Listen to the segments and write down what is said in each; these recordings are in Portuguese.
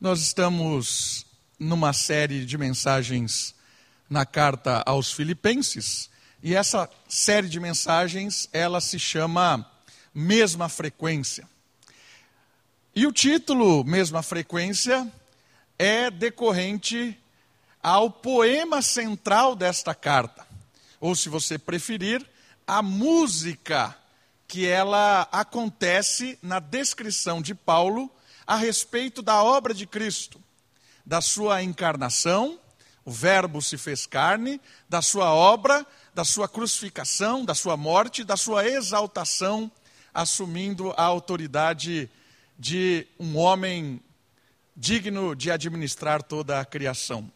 Nós estamos numa série de mensagens na carta aos Filipenses, e essa série de mensagens, ela se chama Mesma Frequência. E o título Mesma Frequência é decorrente ao poema central desta carta, ou se você preferir, a música que ela acontece na descrição de Paulo a respeito da obra de Cristo, da sua encarnação, o Verbo se fez carne, da sua obra, da sua crucificação, da sua morte, da sua exaltação, assumindo a autoridade de um homem digno de administrar toda a criação.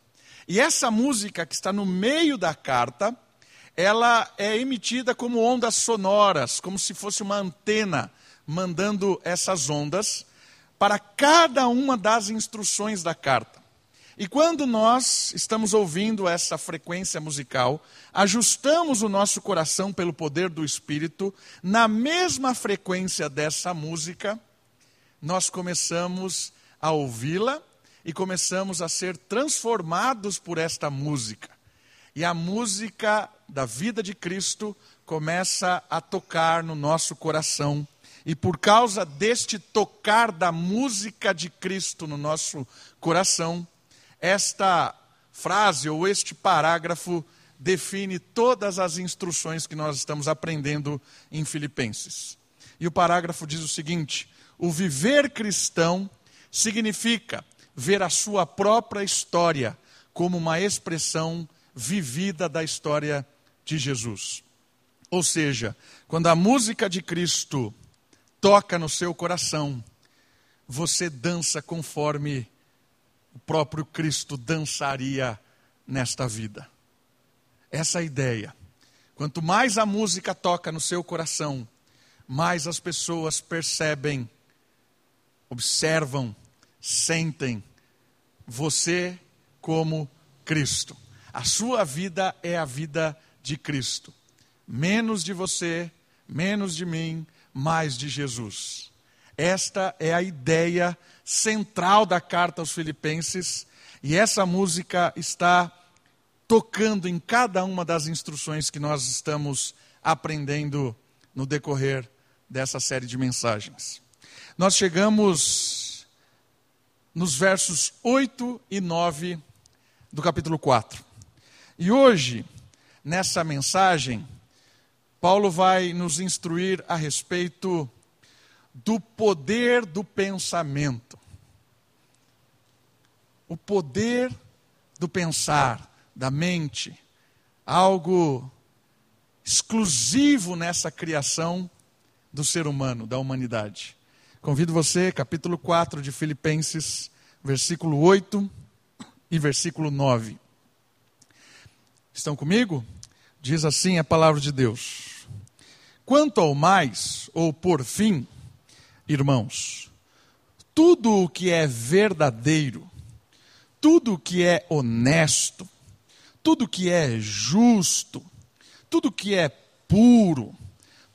E essa música que está no meio da carta, ela é emitida como ondas sonoras, como se fosse uma antena mandando essas ondas para cada uma das instruções da carta. E quando nós estamos ouvindo essa frequência musical, ajustamos o nosso coração pelo poder do Espírito, na mesma frequência dessa música, nós começamos a ouvi-la e começamos a ser transformados por esta música. E a música da vida de Cristo começa a tocar no nosso coração. E por causa deste tocar da música de Cristo no nosso coração, esta frase ou este parágrafo define todas as instruções que nós estamos aprendendo em Filipenses. E o parágrafo diz o seguinte: o viver cristão significa ver a sua própria história como uma expressão vivida da história de Jesus. Ou seja, quando a música de Cristo toca no seu coração, você dança conforme o próprio Cristo dançaria nesta vida. Essa é a ideia. Quanto mais a música toca no seu coração, mais as pessoas percebem, observam, sentem você como Cristo. A sua vida é a vida de Cristo. Menos de você, menos de mim, mais de Jesus. Esta é a ideia central da carta aos Filipenses, e essa música está tocando em cada uma das instruções que nós estamos aprendendo no decorrer dessa série de mensagens. Nós chegamos nos versos 8 e 9 do capítulo 4. E hoje, nessa mensagem, Paulo vai nos instruir a respeito do poder do pensamento. O poder do pensar, da mente, algo exclusivo nessa criação do ser humano, da humanidade. Convido você, capítulo 4 de Filipenses, versículo 8 e versículo 9. Estão comigo? Diz assim a palavra de Deus. Quanto ao mais, ou por fim, irmãos, tudo o que é verdadeiro, tudo o que é honesto, tudo o que é justo, tudo o que é puro,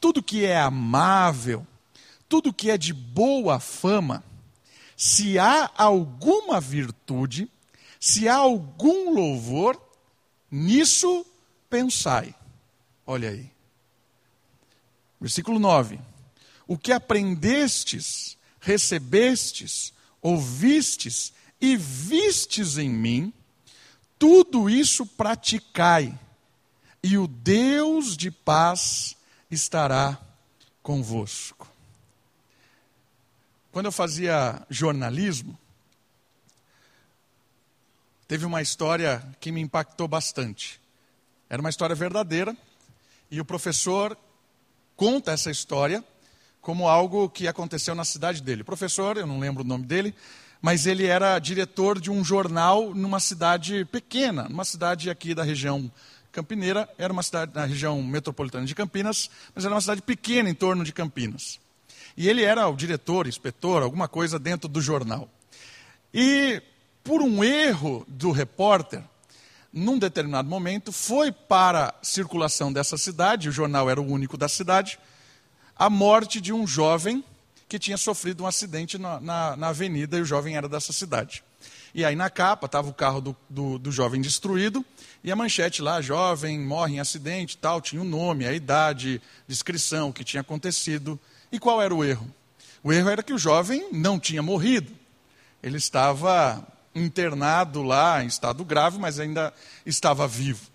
tudo o que é amável, tudo o que é de boa fama, se há alguma virtude, se há algum louvor, nisso pensai. Olha aí. Versículo 9 o que aprendestes, recebestes, ouvistes e vistes em mim, tudo isso praticai, e o Deus de paz estará convosco. Quando eu fazia jornalismo, teve uma história que me impactou bastante. Era uma história verdadeira, e o professor conta essa história como algo que aconteceu na cidade dele. O professor, eu não lembro o nome dele, mas ele era diretor de um jornal numa cidade pequena, numa cidade aqui da região campineira, era uma cidade na região metropolitana de Campinas, mas era uma cidade pequena em torno de Campinas. E ele era o diretor, inspetor, alguma coisa dentro do jornal. E por um erro do repórter, num determinado momento, foi para a circulação dessa cidade, o jornal era o único da cidade, a morte de um jovem que tinha sofrido um acidente na, na, na avenida e o jovem era dessa cidade. E aí na capa estava o carro do, do, do, jovem destruído e a manchete lá, jovem morre em acidente tal, tinha o nome, a idade, descrição, o que tinha acontecido. E qual era o erro? O erro era que o jovem não tinha morrido. Ele estava internado lá em estado grave, mas ainda estava vivo.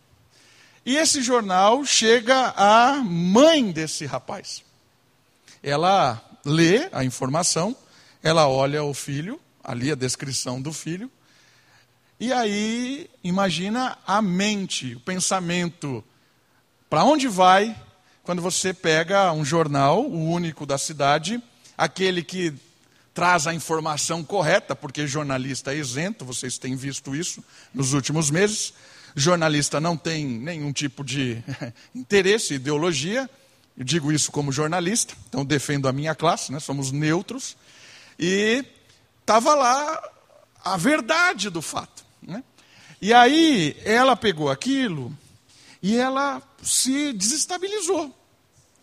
E esse jornal chega à mãe desse rapaz. Ela lê a informação, ela olha o filho, ali a descrição do filho, e aí imagina a mente, o pensamento. Para onde vai quando você pega um jornal, o único da cidade, aquele que traz a informação correta, porque jornalista é isento, vocês têm visto isso nos últimos meses. Jornalista não tem nenhum tipo de interesse, ideologia. Eu digo isso como jornalista, então defendo a minha classe, né? somos neutros. E estava lá a verdade do fato. Né? E aí ela pegou aquilo e ela se desestabilizou.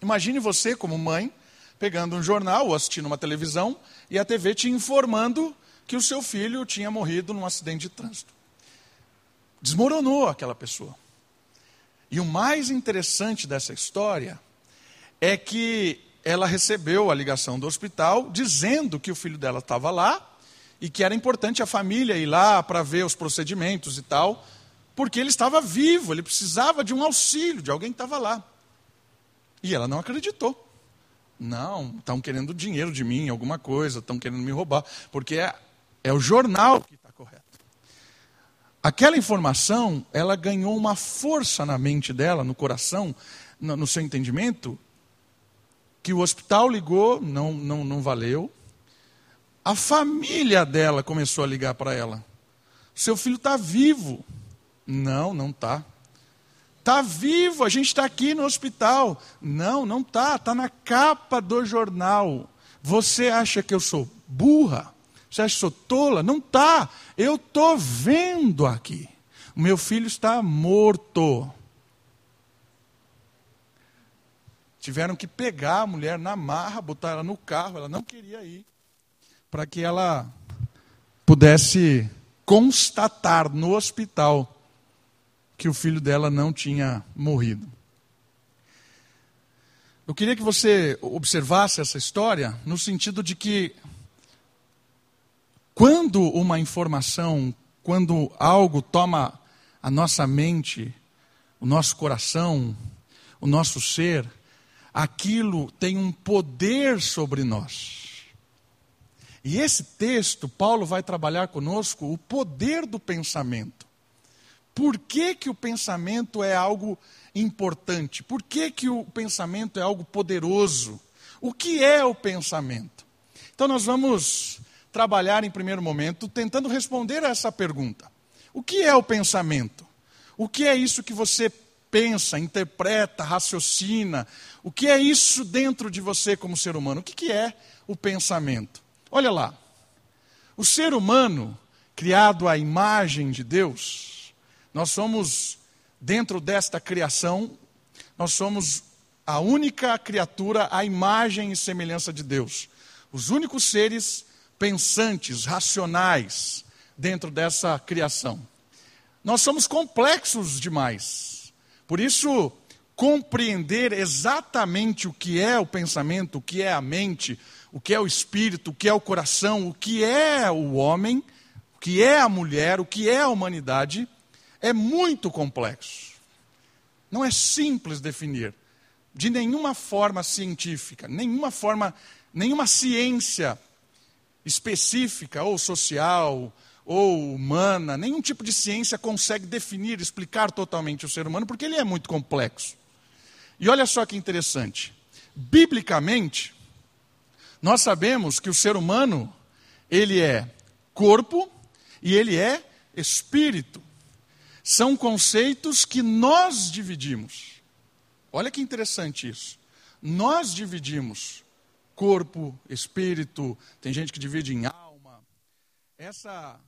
Imagine você, como mãe, pegando um jornal ou assistindo uma televisão e a TV te informando que o seu filho tinha morrido num acidente de trânsito. Desmoronou aquela pessoa. E o mais interessante dessa história é que ela recebeu a ligação do hospital dizendo que o filho dela estava lá e que era importante a família ir lá para ver os procedimentos e tal, porque ele estava vivo, ele precisava de um auxílio, de alguém que estava lá. E ela não acreditou. Não, estão querendo dinheiro de mim, alguma coisa, estão querendo me roubar, porque é, é o jornal que está correto. Aquela informação, ela ganhou uma força na mente dela, no coração, no, no seu entendimento, que o hospital ligou, não, não, não valeu. A família dela começou a ligar para ela. Seu filho está vivo. Não, não está. Está vivo, a gente está aqui no hospital. Não, não está, está na capa do jornal. Você acha que eu sou burra? Você acha que sou tola? Não está. Eu estou vendo aqui. O meu filho está morto. Tiveram que pegar a mulher na marra, botar ela no carro, ela não queria ir, para que ela pudesse constatar no hospital que o filho dela não tinha morrido. Eu queria que você observasse essa história no sentido de que, quando uma informação, quando algo toma a nossa mente, o nosso coração, o nosso ser, aquilo tem um poder sobre nós. E esse texto, Paulo vai trabalhar conosco o poder do pensamento. Por que, que o pensamento é algo importante? Por que, que o pensamento é algo poderoso? O que é o pensamento? Então, nós vamos trabalhar em primeiro momento tentando responder a essa pergunta: O que é o pensamento? O que é isso que você pensa, interpreta, raciocina? O que é isso dentro de você como ser humano? O que, que é o pensamento? Olha lá, o ser humano, criado à imagem de Deus, nós somos, dentro desta criação, nós somos a única criatura à imagem e semelhança de Deus. Os únicos seres pensantes, racionais, dentro dessa criação. Nós somos complexos demais. Por isso, compreender exatamente o que é o pensamento, o que é a mente, o que é o espírito, o que é o coração, o que é o homem, o que é a mulher, o que é a humanidade, é muito complexo. Não é simples definir. De nenhuma forma científica, nenhuma forma, nenhuma ciência específica ou social ou humana, nenhum tipo de ciência consegue definir, explicar totalmente o ser humano, porque ele é muito complexo. E olha só que interessante. Biblicamente, nós sabemos que o ser humano, ele é corpo e ele é espírito são conceitos que nós dividimos. Olha que interessante isso. Nós dividimos corpo, espírito, tem gente que divide em alma. Essa.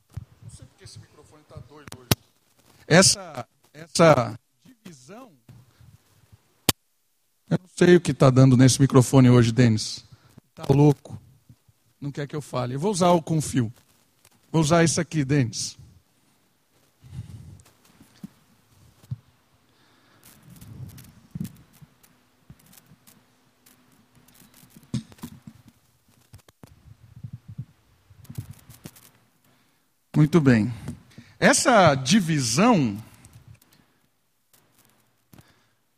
Não sei porque esse microfone está doido hoje. Essa, essa divisão. Eu não sei o que está dando nesse microfone hoje, Denis. Está louco. não quer que eu fale. Eu vou usar o com fio. Vou usar isso aqui, Denis. Muito bem. Essa divisão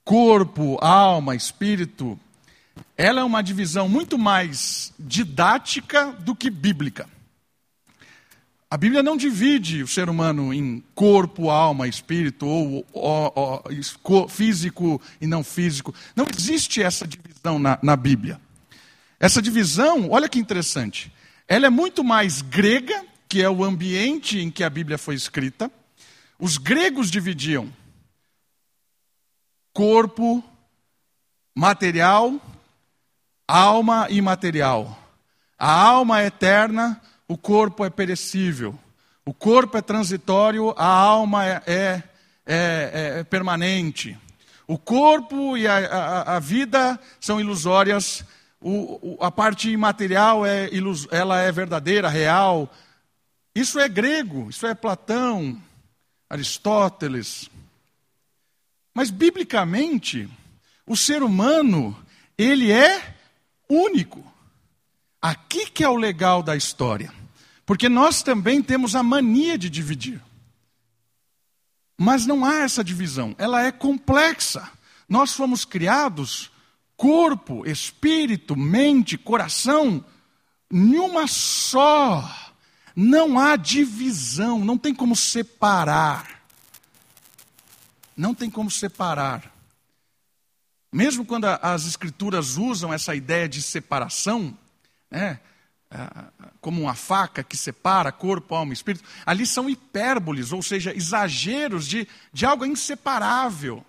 corpo, alma, espírito, ela é uma divisão muito mais didática do que bíblica. A Bíblia não divide o ser humano em corpo, alma, espírito, ou, ou, ou físico e não físico. Não existe essa divisão na, na Bíblia. Essa divisão, olha que interessante, ela é muito mais grega, que é o ambiente em que a Bíblia foi escrita. Os gregos dividiam corpo, material, alma imaterial. A alma é eterna, o corpo é perecível. O corpo é transitório, a alma é, é, é, é permanente. O corpo e a, a, a vida são ilusórias, o, o, a parte imaterial é ela é verdadeira, real. Isso é grego, isso é Platão, Aristóteles. Mas biblicamente, o ser humano, ele é único. Aqui que é o legal da história. Porque nós também temos a mania de dividir. Mas não há essa divisão, ela é complexa. Nós fomos criados corpo, espírito, mente, coração, em uma só. Não há divisão, não tem como separar. Não tem como separar. Mesmo quando as escrituras usam essa ideia de separação, né, como uma faca que separa corpo, alma e espírito, ali são hipérboles, ou seja, exageros de, de algo inseparável.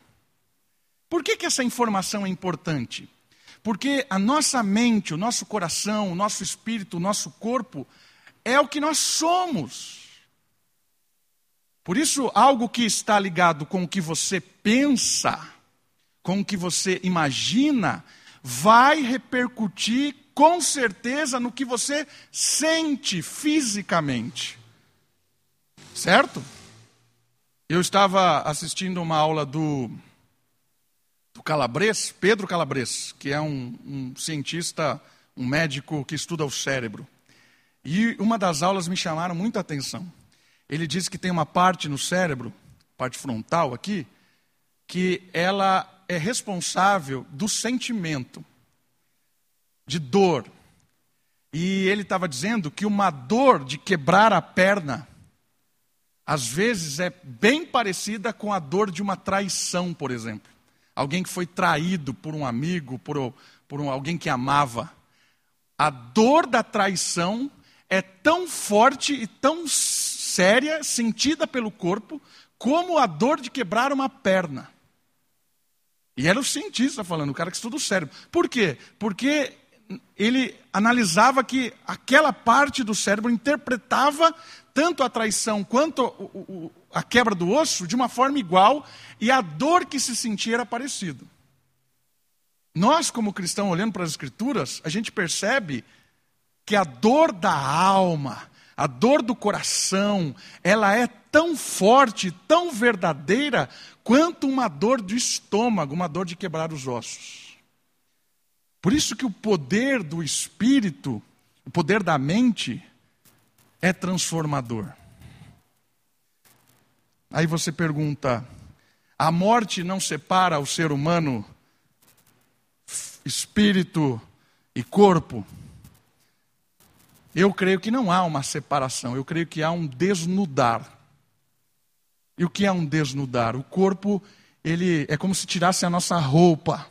Por que, que essa informação é importante? Porque a nossa mente, o nosso coração, o nosso espírito, o nosso corpo é o que nós somos. Por isso, algo que está ligado com o que você pensa, com o que você imagina, vai repercutir com certeza no que você sente fisicamente. Certo? Eu estava assistindo uma aula do, do Calabres, Pedro Calabres, que é um, um cientista, um médico que estuda o cérebro. E uma das aulas me chamaram muita atenção. Ele diz que tem uma parte no cérebro, parte frontal aqui, que ela é responsável do sentimento de dor. E ele estava dizendo que uma dor de quebrar a perna, às vezes é bem parecida com a dor de uma traição, por exemplo. Alguém que foi traído por um amigo, por, por um, alguém que amava. A dor da traição é tão forte e tão séria, sentida pelo corpo, como a dor de quebrar uma perna. E era o cientista falando, o cara que estuda o cérebro. Por quê? Porque ele analisava que aquela parte do cérebro interpretava tanto a traição quanto a quebra do osso de uma forma igual e a dor que se sentia era parecida. Nós, como cristãos, olhando para as Escrituras, a gente percebe que a dor da alma, a dor do coração, ela é tão forte, tão verdadeira, quanto uma dor do estômago, uma dor de quebrar os ossos. Por isso que o poder do espírito, o poder da mente, é transformador. Aí você pergunta: a morte não separa o ser humano, espírito e corpo? Eu creio que não há uma separação, eu creio que há um desnudar. E o que é um desnudar? O corpo, ele é como se tirasse a nossa roupa,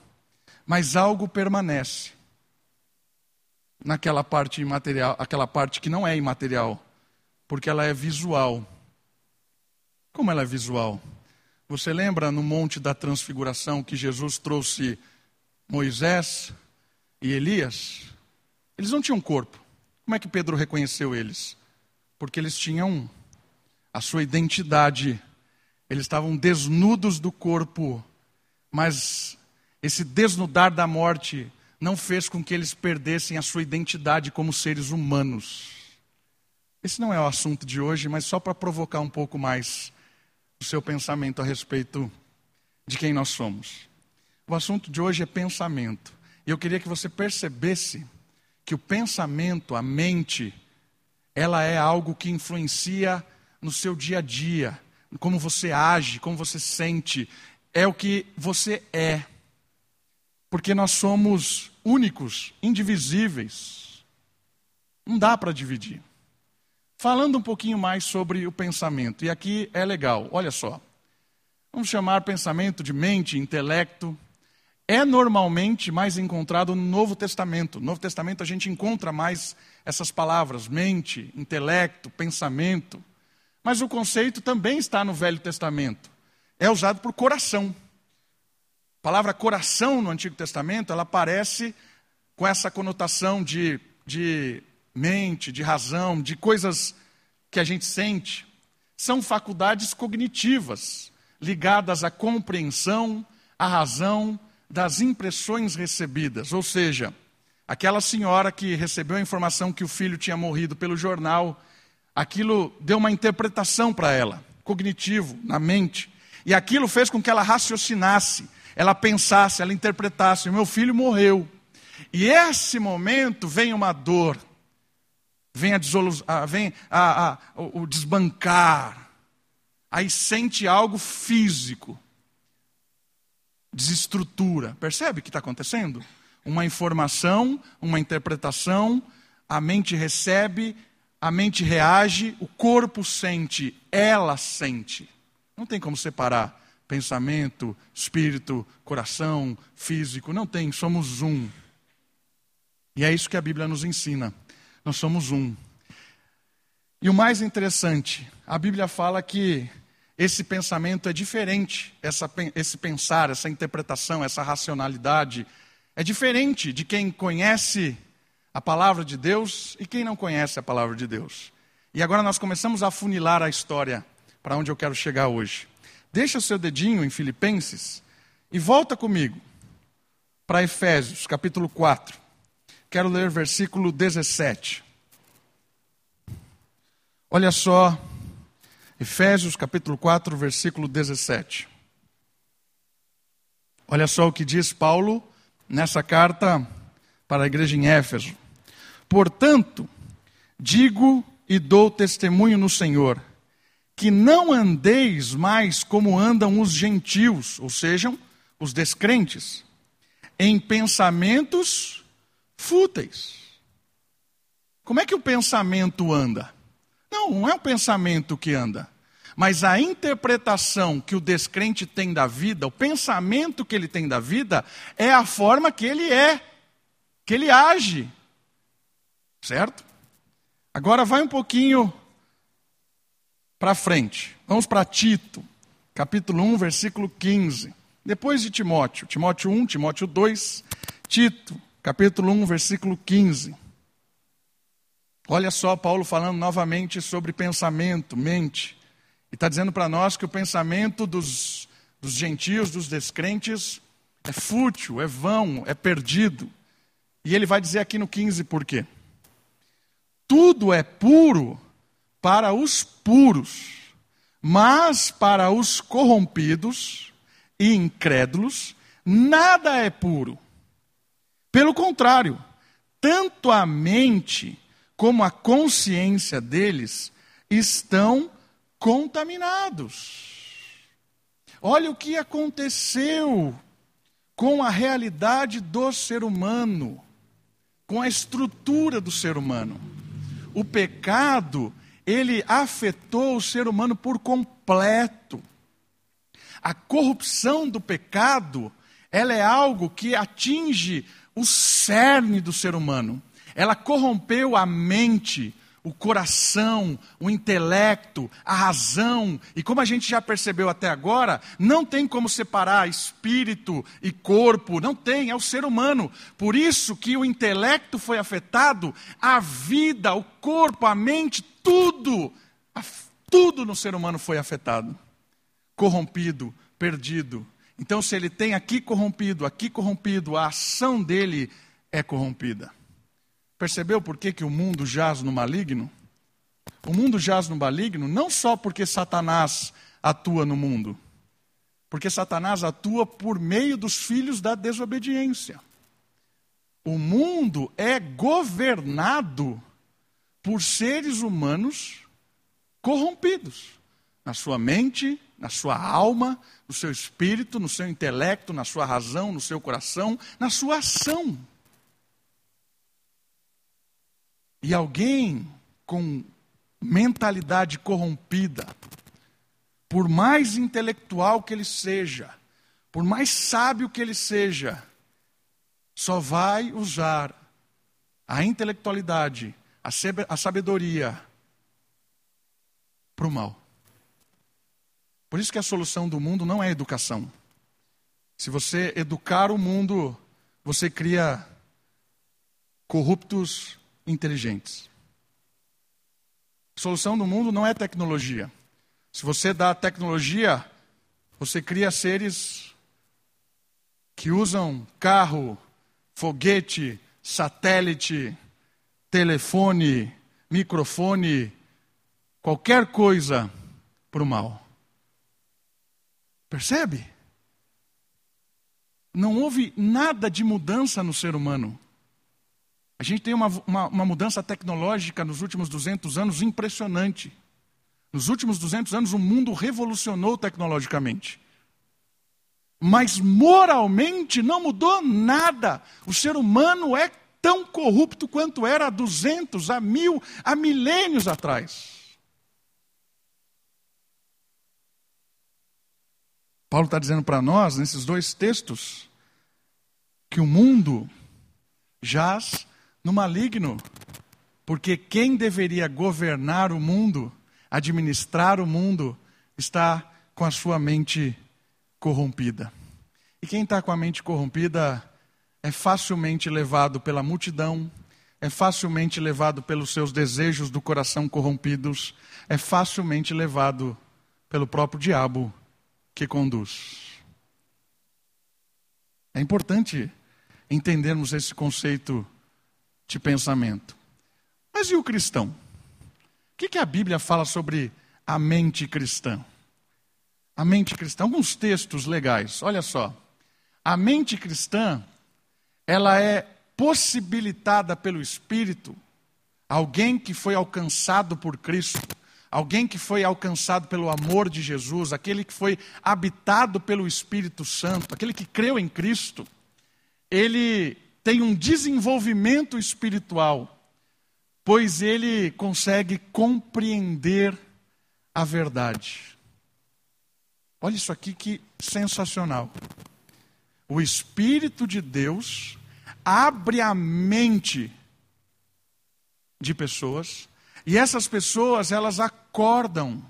mas algo permanece naquela parte imaterial, aquela parte que não é imaterial, porque ela é visual. Como ela é visual? Você lembra no Monte da Transfiguração que Jesus trouxe Moisés e Elias? Eles não tinham corpo. Como é que Pedro reconheceu eles? Porque eles tinham a sua identidade, eles estavam desnudos do corpo, mas esse desnudar da morte não fez com que eles perdessem a sua identidade como seres humanos. Esse não é o assunto de hoje, mas só para provocar um pouco mais o seu pensamento a respeito de quem nós somos. O assunto de hoje é pensamento. E eu queria que você percebesse que o pensamento, a mente, ela é algo que influencia no seu dia a dia, como você age, como você sente, é o que você é. Porque nós somos únicos, indivisíveis. Não dá para dividir. Falando um pouquinho mais sobre o pensamento, e aqui é legal, olha só. Vamos chamar pensamento de mente, intelecto. É normalmente mais encontrado no Novo Testamento. No Novo Testamento a gente encontra mais essas palavras: mente, intelecto, pensamento. Mas o conceito também está no Velho Testamento. É usado por coração. A palavra coração no Antigo Testamento, ela aparece com essa conotação de, de mente, de razão, de coisas que a gente sente. São faculdades cognitivas ligadas à compreensão, à razão das impressões recebidas. Ou seja, aquela senhora que recebeu a informação que o filho tinha morrido pelo jornal aquilo deu uma interpretação para ela, cognitivo, na mente. E aquilo fez com que ela raciocinasse, ela pensasse, ela interpretasse: meu filho morreu. E esse momento vem uma dor, vem, a ah, vem a, a, o desbancar, aí sente algo físico, desestrutura. Percebe o que está acontecendo? Uma informação, uma interpretação, a mente recebe, a mente reage, o corpo sente, ela sente. Não tem como separar pensamento, espírito, coração, físico, não tem, somos um. E é isso que a Bíblia nos ensina. Nós somos um. E o mais interessante, a Bíblia fala que esse pensamento é diferente, essa, esse pensar, essa interpretação, essa racionalidade, é diferente de quem conhece a palavra de Deus e quem não conhece a palavra de Deus. E agora nós começamos a funilar a história para onde eu quero chegar hoje. Deixa o seu dedinho em Filipenses e volta comigo para Efésios, capítulo 4. Quero ler versículo 17. Olha só, Efésios, capítulo 4, versículo 17. Olha só o que diz Paulo nessa carta para a igreja em Éfeso. Portanto, digo e dou testemunho no Senhor, que não andeis mais como andam os gentios, ou sejam, os descrentes, em pensamentos fúteis. Como é que o pensamento anda? Não, não é o pensamento que anda, mas a interpretação que o descrente tem da vida, o pensamento que ele tem da vida, é a forma que ele é, que ele age, Certo? Agora vai um pouquinho para frente. Vamos para Tito, capítulo 1, versículo 15. Depois de Timóteo, Timóteo 1, Timóteo 2, Tito, capítulo 1, versículo 15. Olha só Paulo falando novamente sobre pensamento, mente. E está dizendo para nós que o pensamento dos, dos gentios, dos descrentes, é fútil, é vão, é perdido. E ele vai dizer aqui no 15 por quê tudo é puro para os puros, mas para os corrompidos e incrédulos, nada é puro. Pelo contrário, tanto a mente como a consciência deles estão contaminados. Olha o que aconteceu com a realidade do ser humano, com a estrutura do ser humano o pecado, ele afetou o ser humano por completo. A corrupção do pecado, ela é algo que atinge o cerne do ser humano. Ela corrompeu a mente, o coração, o intelecto, a razão. E como a gente já percebeu até agora, não tem como separar espírito e corpo, não tem, é o ser humano. Por isso que o intelecto foi afetado, a vida, o corpo, a mente, tudo, tudo no ser humano foi afetado. Corrompido, perdido. Então, se ele tem aqui corrompido, aqui corrompido, a ação dele é corrompida. Percebeu por que, que o mundo jaz no maligno? O mundo jaz no maligno não só porque Satanás atua no mundo, porque Satanás atua por meio dos filhos da desobediência. O mundo é governado por seres humanos corrompidos na sua mente, na sua alma, no seu espírito, no seu intelecto, na sua razão, no seu coração, na sua ação. E alguém com mentalidade corrompida, por mais intelectual que ele seja, por mais sábio que ele seja, só vai usar a intelectualidade, a sabedoria para o mal. Por isso que a solução do mundo não é educação. Se você educar o mundo, você cria corruptos inteligentes. A solução do mundo não é tecnologia. Se você dá tecnologia, você cria seres que usam carro, foguete, satélite, telefone, microfone, qualquer coisa para o mal. Percebe? Não houve nada de mudança no ser humano. A gente tem uma, uma, uma, mudança tecnológica nos últimos 200 anos impressionante. Nos últimos 200 anos, o mundo revolucionou tecnologicamente. Mas moralmente não mudou nada. O ser humano é tão corrupto quanto era há 200, há mil, há milênios atrás. Paulo está dizendo para nós, nesses dois textos, que o mundo jaz no maligno, porque quem deveria governar o mundo, administrar o mundo, está com a sua mente corrompida. E quem está com a mente corrompida é facilmente levado pela multidão, é facilmente levado pelos seus desejos do coração corrompidos, é facilmente levado pelo próprio diabo que conduz. É importante entendermos esse conceito de pensamento. Mas e o cristão? O que, que a Bíblia fala sobre a mente cristã? A mente cristã, alguns textos legais, olha só. A mente cristã, ela é possibilitada pelo Espírito, alguém que foi alcançado por Cristo, alguém que foi alcançado pelo amor de Jesus, aquele que foi habitado pelo Espírito Santo, aquele que creu em Cristo, ele tem um desenvolvimento espiritual, pois ele consegue compreender a verdade. Olha isso aqui que sensacional. O Espírito de Deus abre a mente de pessoas, e essas pessoas, elas acordam,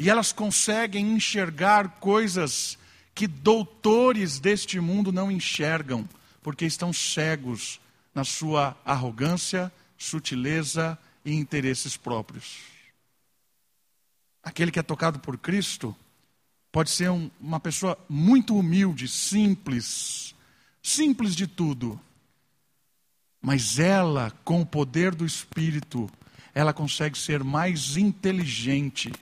e elas conseguem enxergar coisas que doutores deste mundo não enxergam porque estão cegos na sua arrogância, sutileza e interesses próprios. Aquele que é tocado por Cristo pode ser um, uma pessoa muito humilde, simples, simples de tudo. Mas ela, com o poder do Espírito, ela consegue ser mais inteligente,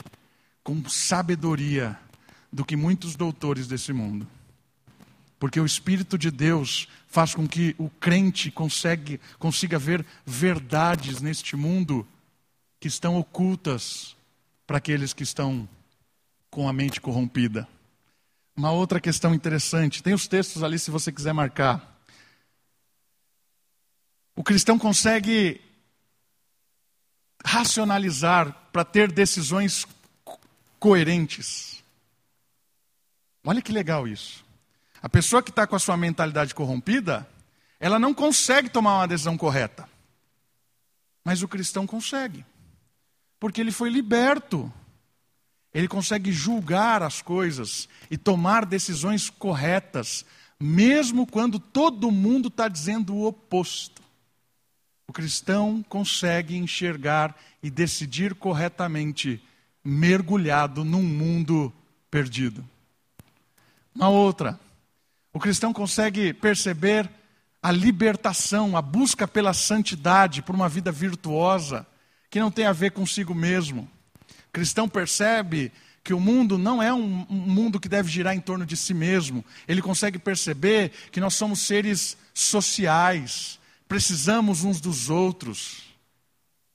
com sabedoria, do que muitos doutores desse mundo. Porque o Espírito de Deus faz com que o crente consegue, consiga ver verdades neste mundo que estão ocultas para aqueles que estão com a mente corrompida. Uma outra questão interessante, tem os textos ali se você quiser marcar. O cristão consegue racionalizar para ter decisões coerentes. Olha que legal isso. A pessoa que está com a sua mentalidade corrompida, ela não consegue tomar uma decisão correta. Mas o cristão consegue. Porque ele foi liberto. Ele consegue julgar as coisas e tomar decisões corretas, mesmo quando todo mundo está dizendo o oposto. O cristão consegue enxergar e decidir corretamente, mergulhado num mundo perdido. Uma outra, o cristão consegue perceber a libertação, a busca pela santidade, por uma vida virtuosa, que não tem a ver consigo mesmo. O cristão percebe que o mundo não é um, um, mundo que deve girar em torno de si mesmo. Ele consegue perceber que nós somos seres sociais, precisamos uns dos outros.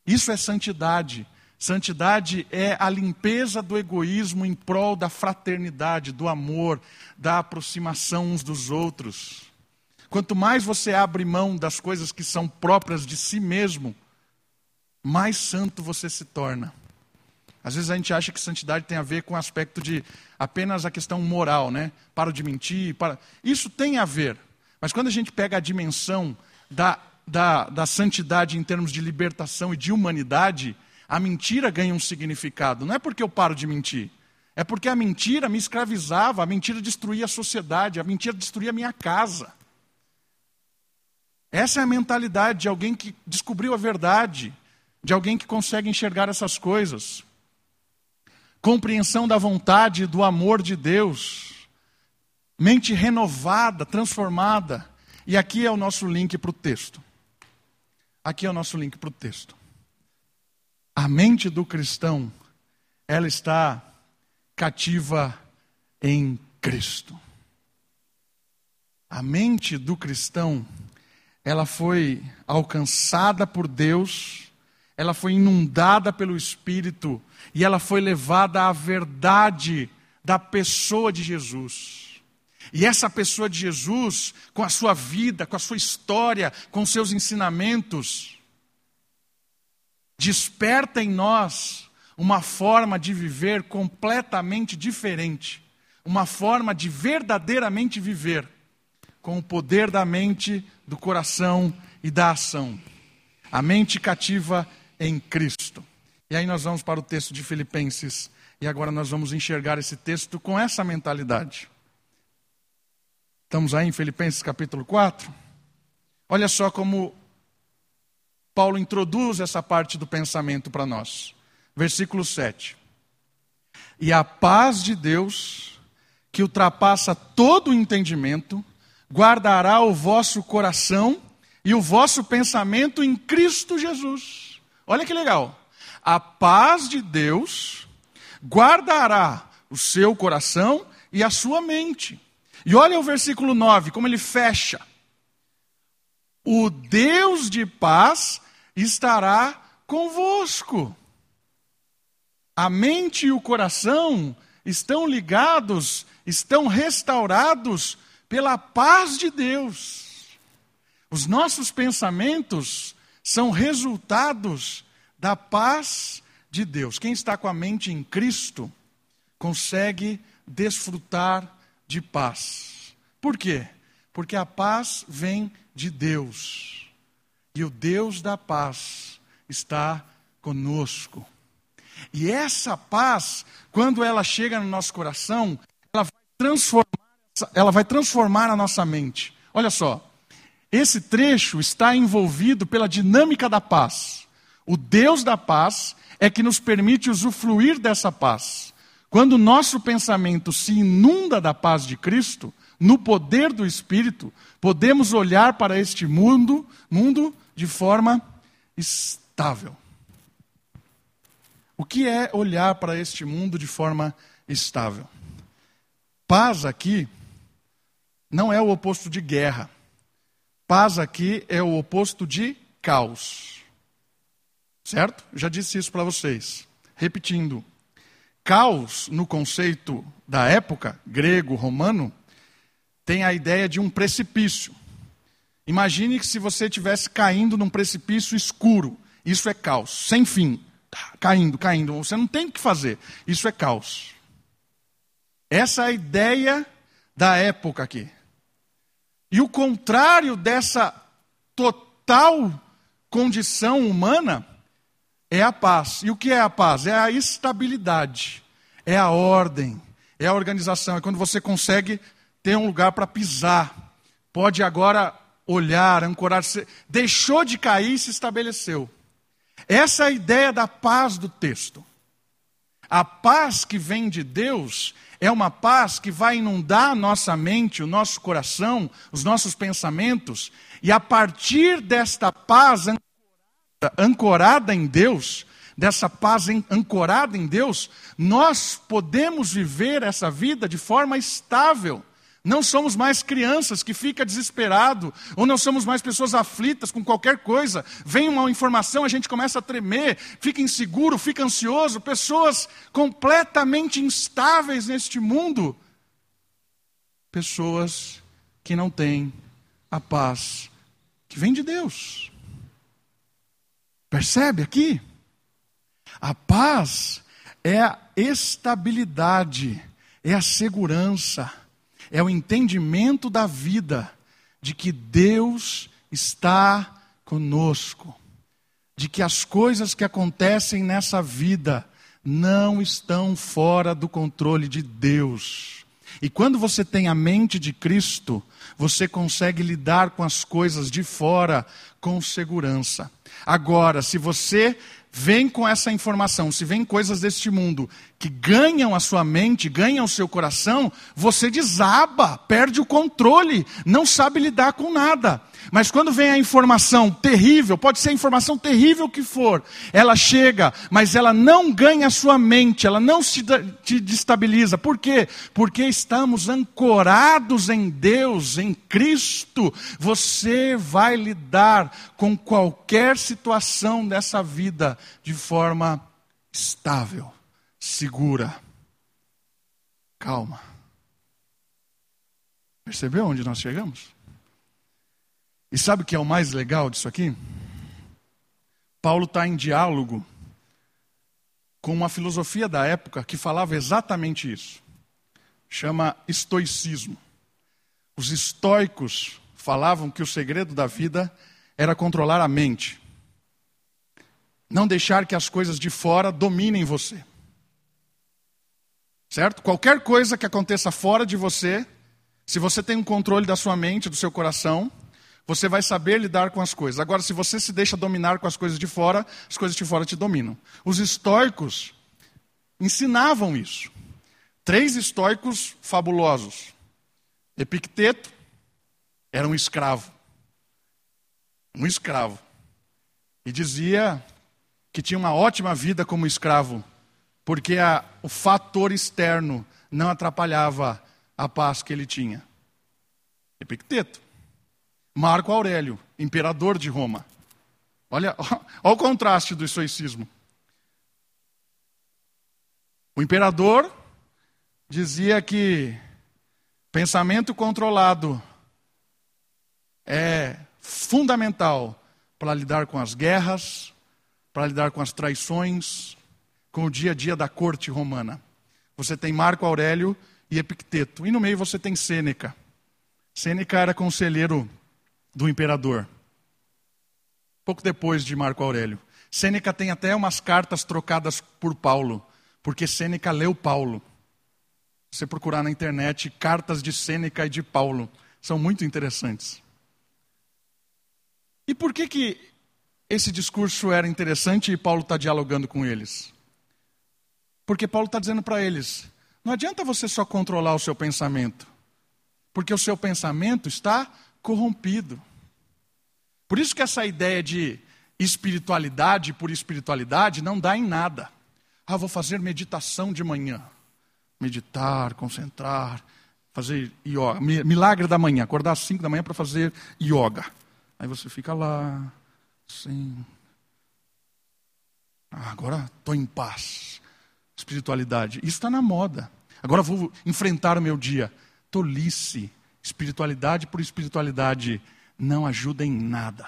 Isso é santidade. Santidade é a limpeza do egoísmo em prol da fraternidade, do amor, da aproximação uns dos outros. Quanto mais você abre mão das coisas que são próprias de si mesmo, mais santo você se torna. Às vezes a gente acha que santidade tem a ver com o aspecto de apenas a questão moral, né? Para de mentir, para. Isso tem a ver. Mas quando a gente pega a dimensão da, da, da santidade em termos de libertação e de humanidade, a mentira ganha um significado. Não é porque eu paro de mentir. É porque a mentira me escravizava, a mentira destruía a sociedade, a mentira destruía a minha casa. Essa é a mentalidade de alguém que descobriu a verdade, de alguém que consegue enxergar essas coisas compreensão da vontade, do amor de Deus, mente renovada, transformada. E aqui é o nosso link para o texto. Aqui é o nosso link para o texto. A mente do cristão, ela está cativa em Cristo. A mente do cristão, ela foi alcançada por Deus ela foi inundada pelo Espírito e ela foi levada à verdade da pessoa de Jesus. E essa pessoa de Jesus, com a sua vida, com a sua história, com seus ensinamentos, desperta em nós uma forma de viver completamente diferente, uma forma de verdadeiramente viver, com o poder da mente, do coração e da ação. A mente cativa em Cristo. E aí nós vamos para o texto de Filipenses, e agora nós vamos enxergar esse texto com essa mentalidade. Estamos aí em Filipenses capítulo 4. Olha só como Paulo introduz essa parte do pensamento para nós. Versículo 7. E a paz de Deus, que ultrapassa todo o entendimento, guardará o vosso coração e o vosso pensamento em Cristo Jesus. Olha que legal. A paz de Deus guardará o seu coração e a sua mente. E olha o versículo 9, como ele fecha. O Deus de paz estará convosco. A mente e o coração estão ligados, estão restaurados pela paz de Deus. Os nossos pensamentos são resultados da paz de Deus. Quem está com a mente em Cristo consegue desfrutar de paz. Por quê? Porque a paz vem de Deus. E o Deus da paz está conosco. E essa paz, quando ela chega no nosso coração, ela vai transformar, ela vai transformar a nossa mente. Olha só, esse trecho está envolvido pela dinâmica da paz. O Deus da paz é que nos permite usufruir dessa paz. Quando o nosso pensamento se inunda da paz de Cristo, no poder do Espírito, podemos olhar para este mundo, mundo de forma estável. O que é olhar para este mundo de forma estável? Paz aqui não é o oposto de guerra. Paz aqui é o oposto de caos. Certo? Já disse isso para vocês. Repetindo. Caos, no conceito da época, grego, romano, tem a ideia de um precipício. Imagine que se você estivesse caindo num precipício escuro, isso é caos, sem fim. Tá, caindo, caindo, você não tem o que fazer. Isso é caos. Essa é a ideia da época aqui. E o contrário dessa total condição humana é a paz. E o que é a paz? É a estabilidade, é a ordem, é a organização. É quando você consegue ter um lugar para pisar. Pode agora olhar, ancorar. Deixou de cair e se estabeleceu. Essa é a ideia da paz do texto. A paz que vem de Deus é uma paz que vai inundar a nossa mente, o nosso coração, os nossos pensamentos, e a partir desta paz ancorada em Deus, dessa paz ancorada em Deus, nós podemos viver essa vida de forma estável. Não somos mais crianças que fica desesperado, ou não somos mais pessoas aflitas com qualquer coisa. Vem uma informação, a gente começa a tremer, fica inseguro, fica ansioso. Pessoas completamente instáveis neste mundo. Pessoas que não têm a paz que vem de Deus. Percebe aqui? A paz é a estabilidade, é a segurança é o entendimento da vida, de que Deus está conosco, de que as coisas que acontecem nessa vida não estão fora do controle de Deus. E quando você tem a mente de Cristo, você consegue lidar com as coisas de fora com segurança. Agora, se você vem com essa informação, se vem coisas deste mundo que ganham a sua mente, ganham o seu coração, você desaba, perde o controle, não sabe lidar com nada. Mas quando vem a informação terrível, pode ser a informação terrível que for, ela chega, mas ela não ganha a sua mente, ela não se te destabiliza. Por quê? Porque estamos ancorados em Deus, em Cristo. Você vai lidar com qualquer situação dessa vida de forma estável, segura. Calma. Percebeu onde nós chegamos? E sabe o que é o mais legal disso aqui? Paulo está em diálogo com uma filosofia da época que falava exatamente isso. Chama estoicismo. Os estoicos falavam que o segredo da vida era controlar a mente. Não deixar que as coisas de fora dominem você. Certo? Qualquer coisa que aconteça fora de você, se você tem um controle da sua mente, do seu coração, você vai saber lidar com as coisas. Agora, se você se deixa dominar com as coisas de fora, as coisas de fora te dominam. Os estoicos ensinavam isso. Três estoicos fabulosos. Epicteto era um escravo. Um escravo. E dizia que tinha uma ótima vida como escravo, porque a, o fator externo não atrapalhava a paz que ele tinha. Epicteto. Marco Aurélio, imperador de Roma. Olha, olha o contraste do estoicismo. O imperador dizia que pensamento controlado é fundamental para lidar com as guerras, para lidar com as traições, com o dia a dia da corte romana. Você tem Marco Aurélio e Epicteto, e no meio você tem Sêneca. Sêneca era conselheiro do imperador. Pouco depois de Marco Aurélio. Sêneca tem até umas cartas trocadas por Paulo, porque Sêneca leu Paulo. Se você procurar na internet cartas de Sêneca e de Paulo, são muito interessantes. E por que que esse discurso era interessante e Paulo está dialogando com eles? Porque Paulo está dizendo para eles: não adianta você só controlar o seu pensamento, porque o seu pensamento está corrompido. Por isso que essa ideia de espiritualidade por espiritualidade não dá em nada. Ah, vou fazer meditação de manhã. Meditar, concentrar, fazer yoga. Milagre da manhã, acordar às 5 da manhã para fazer yoga. Aí você fica lá, assim. Ah, agora estou em paz. Espiritualidade. Isso está na moda. Agora vou enfrentar o meu dia. Tolice. Espiritualidade por espiritualidade não ajuda em nada.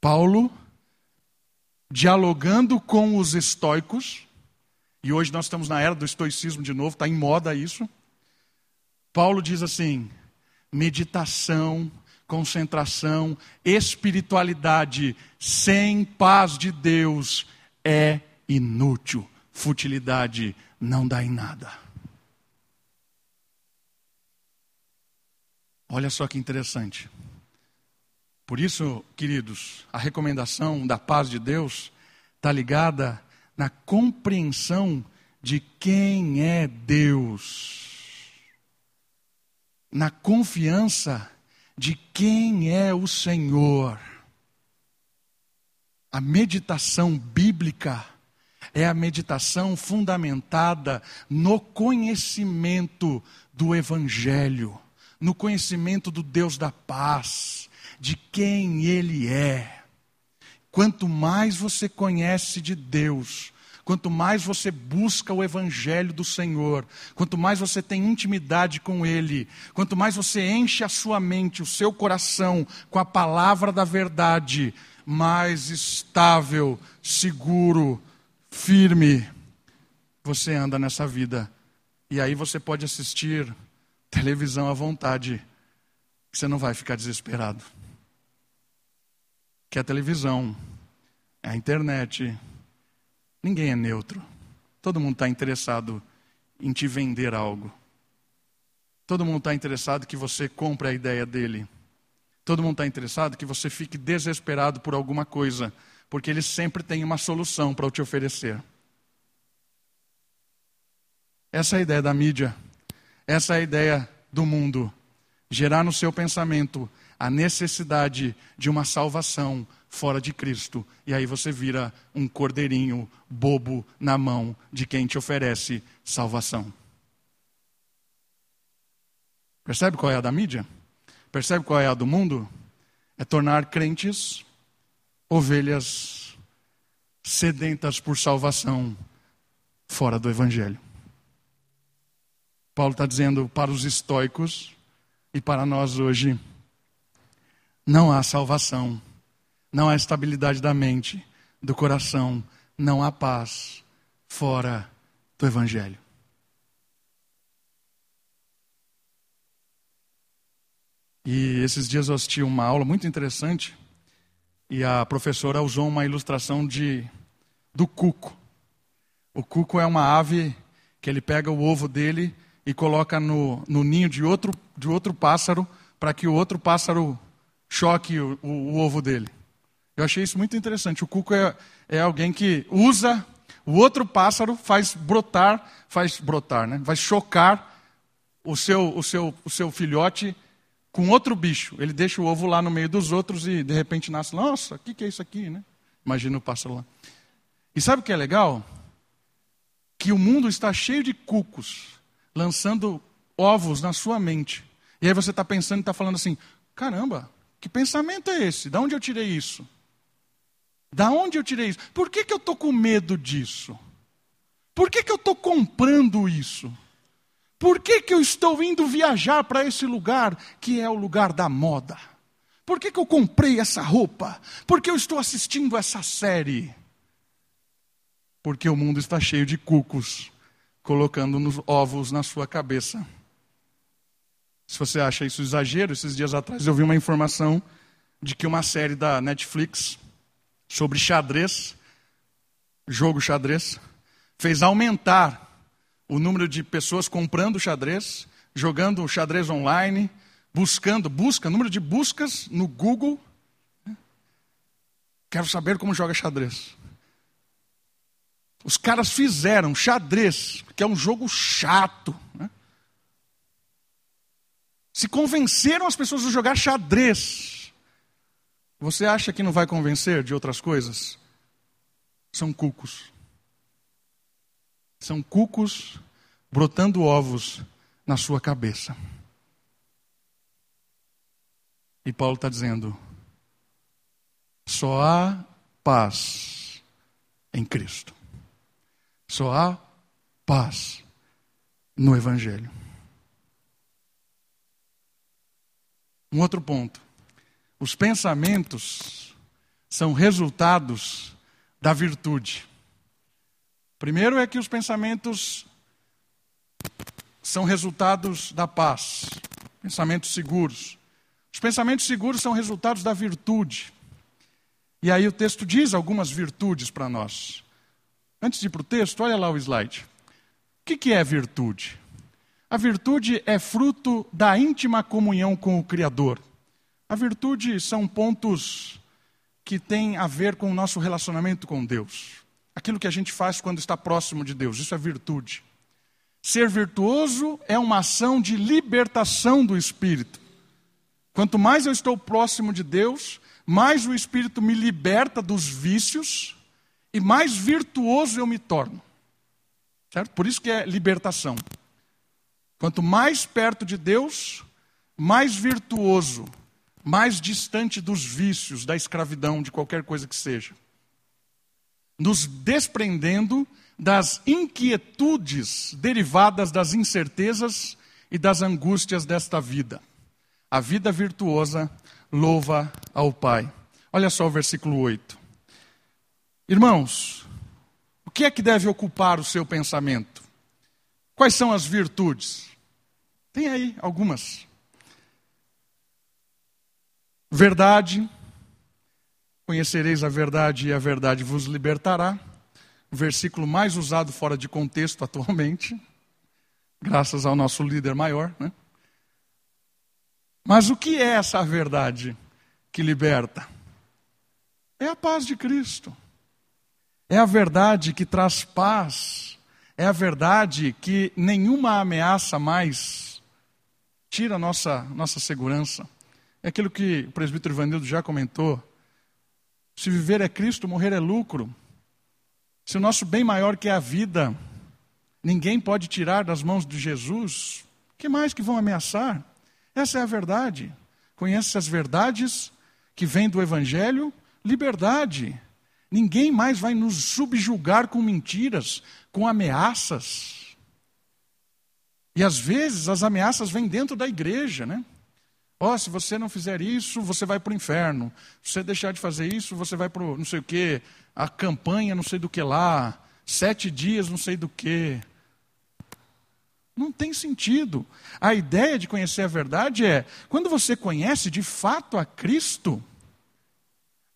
Paulo, dialogando com os estoicos, e hoje nós estamos na era do estoicismo de novo, está em moda isso. Paulo diz assim: meditação, concentração, espiritualidade sem paz de Deus é inútil. Futilidade não dá em nada. Olha só que interessante. Por isso, queridos, a recomendação da paz de Deus está ligada na compreensão de quem é Deus, na confiança de quem é o Senhor. A meditação bíblica é a meditação fundamentada no conhecimento do Evangelho, no conhecimento do Deus da paz, de quem Ele é. Quanto mais você conhece de Deus, quanto mais você busca o Evangelho do Senhor, quanto mais você tem intimidade com Ele, quanto mais você enche a sua mente, o seu coração com a palavra da verdade, mais estável, seguro, firme você anda nessa vida. E aí você pode assistir televisão à vontade, você não vai ficar desesperado que a televisão, a internet. Ninguém é neutro. Todo mundo está interessado em te vender algo. Todo mundo está interessado que você compre a ideia dele. Todo mundo está interessado que você fique desesperado por alguma coisa, porque ele sempre tem uma solução para te oferecer. Essa é a ideia da mídia. Essa é a ideia do mundo. Gerar no seu pensamento a necessidade de uma salvação fora de Cristo. E aí você vira um cordeirinho bobo na mão de quem te oferece salvação. Percebe qual é a da mídia? Percebe qual é a do mundo? É tornar crentes ovelhas sedentas por salvação fora do Evangelho. Paulo está dizendo para os estoicos e para nós hoje não há salvação, não há estabilidade da mente, do coração, não há paz fora do Evangelho. E esses dias eu assisti uma aula muito interessante e a professora usou uma ilustração de do cuco. O cuco é uma ave que ele pega o ovo dele e coloca no, no ninho de outro, de outro pássaro para que o outro pássaro choque o, o, o, ovo dele. Eu achei isso muito interessante. O cuco é, é alguém que usa o outro pássaro, faz brotar, faz brotar, né? Vai chocar o seu, o seu, o seu filhote com outro bicho. Ele deixa o ovo lá no meio dos outros e de repente nasce, nossa, o que, que é isso aqui, né? Imagina o pássaro lá. E sabe o que é legal? Que o mundo está cheio de cucos lançando ovos na sua mente. E aí você está pensando e está falando assim: caramba, que pensamento é esse? Da onde eu tirei isso? Da onde eu tirei isso? Por que, que eu estou com medo disso? Por que, que eu estou comprando isso? Por que, que eu estou indo viajar para esse lugar que é o lugar da moda? Por que, que eu comprei essa roupa? Por que eu estou assistindo essa série? Porque o mundo está cheio de cucos colocando nos ovos na sua cabeça. Se você acha isso exagero, esses dias atrás eu vi uma informação de que uma série da Netflix sobre xadrez, jogo xadrez, fez aumentar o número de pessoas comprando xadrez, jogando xadrez online, buscando, busca, número de buscas no Google. Quero saber como joga xadrez. Os caras fizeram xadrez, que é um jogo chato. Né? Se convenceram as pessoas a jogar xadrez. Você acha que não vai convencer de outras coisas? São cucos. São cucos brotando ovos na sua cabeça. E Paulo está dizendo: só há paz em Cristo. Só há paz no Evangelho. Um outro ponto. Os pensamentos são resultados da virtude. Primeiro é que os pensamentos são resultados da paz, pensamentos seguros. Os pensamentos seguros são resultados da virtude. E aí o texto diz algumas virtudes para nós. Antes de ir para o texto, olha lá o slide. O que, que é virtude? A virtude é fruto da íntima comunhão com o Criador. A virtude são pontos que têm a ver com o nosso relacionamento com Deus. aquilo que a gente faz quando está próximo de Deus. Isso é virtude. Ser virtuoso é uma ação de libertação do espírito. Quanto mais eu estou próximo de Deus, mais o espírito me liberta dos vícios e mais virtuoso eu me torno. Certo? Por isso que é libertação. Quanto mais perto de Deus, mais virtuoso, mais distante dos vícios, da escravidão, de qualquer coisa que seja. Nos desprendendo das inquietudes derivadas das incertezas e das angústias desta vida. A vida virtuosa louva ao Pai. Olha só o versículo 8. Irmãos, o que é que deve ocupar o seu pensamento? Quais são as virtudes? Tem aí algumas. Verdade, conhecereis a verdade e a verdade vos libertará. O versículo mais usado fora de contexto atualmente, graças ao nosso líder maior. Né? Mas o que é essa verdade que liberta? É a paz de Cristo. É a verdade que traz paz. É a verdade que nenhuma ameaça mais tira nossa, nossa segurança. É aquilo que o presbítero Ivanildo já comentou. Se viver é Cristo, morrer é lucro. Se o nosso bem maior que é a vida, ninguém pode tirar das mãos de Jesus, que mais que vão ameaçar? Essa é a verdade. Conhece as verdades que vêm do Evangelho? Liberdade. Ninguém mais vai nos subjugar com mentiras, com ameaças. E às vezes as ameaças vêm dentro da igreja, né? Ó, oh, se você não fizer isso, você vai para o inferno. Se você deixar de fazer isso, você vai para não sei o quê, a campanha não sei do que lá, sete dias não sei do que. Não tem sentido. A ideia de conhecer a verdade é, quando você conhece de fato a Cristo,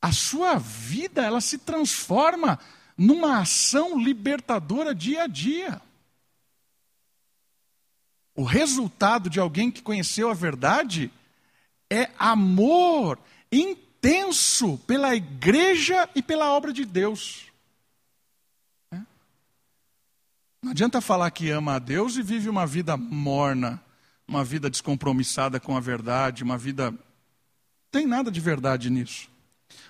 a sua vida ela se transforma numa ação libertadora dia a dia. O resultado de alguém que conheceu a verdade é amor intenso pela igreja e pela obra de Deus. É? Não adianta falar que ama a Deus e vive uma vida morna, uma vida descompromissada com a verdade, uma vida. Não tem nada de verdade nisso.